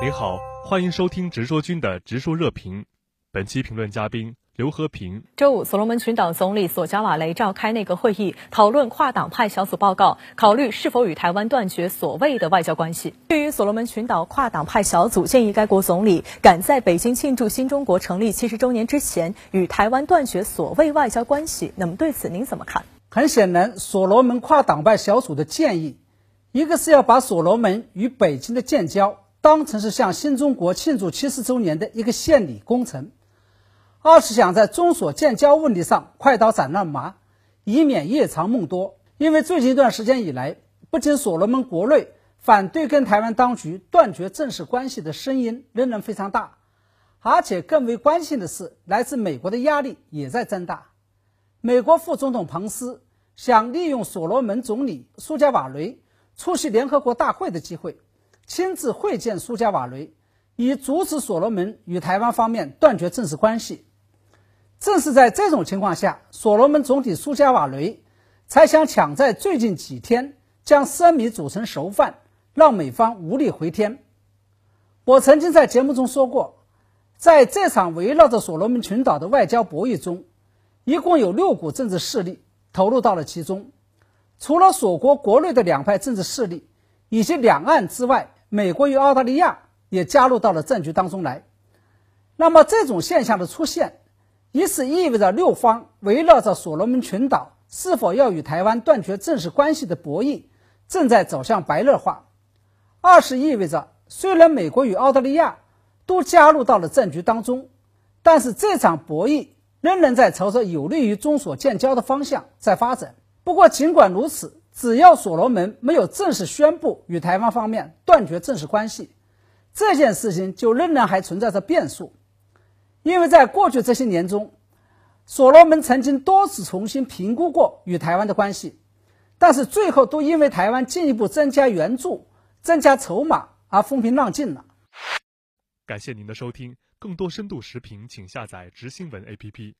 您好，欢迎收听直说君的直说热评。本期评论嘉宾刘和平。周五，所罗门群岛总理索加瓦雷召开内阁会议，讨论跨党派小组报告，考虑是否与台湾断绝所谓的外交关系。对于所罗门群岛跨党派小组建议该国总理赶在北京庆祝新中国成立七十周年之前与台湾断绝所谓外交关系，那么对此您怎么看？很显然，所罗门跨党派小组的建议，一个是要把所罗门与北京的建交。当成是向新中国庆祝七十周年的一个献礼工程，二是想在中所建交问题上快刀斩乱麻，以免夜长梦多。因为最近一段时间以来，不仅所罗门国内反对跟台湾当局断绝正式关系的声音仍然非常大，而且更为关键的是，来自美国的压力也在增大。美国副总统彭斯想利用所罗门总理苏加瓦雷出席联合国大会的机会。亲自会见苏加瓦雷，以阻止所罗门与台湾方面断绝正式关系。正是在这种情况下，所罗门总体苏加瓦雷才想抢在最近几天将生米煮成熟饭，让美方无力回天。我曾经在节目中说过，在这场围绕着所罗门群岛的外交博弈中，一共有六股政治势力投入到了其中，除了所国国内的两派政治势力以及两岸之外。美国与澳大利亚也加入到了战局当中来，那么这种现象的出现，一是意味着六方围绕着所罗门群岛是否要与台湾断绝正式关系的博弈正在走向白热化；二是意味着虽然美国与澳大利亚都加入到了战局当中，但是这场博弈仍然在朝着有利于中所建交的方向在发展。不过尽管如此。只要所罗门没有正式宣布与台湾方面断绝正式关系，这件事情就仍然还存在着变数。因为在过去这些年中，所罗门曾经多次重新评估过与台湾的关系，但是最后都因为台湾进一步增加援助、增加筹码而风平浪静了。感谢您的收听，更多深度视频，请下载直新闻 APP。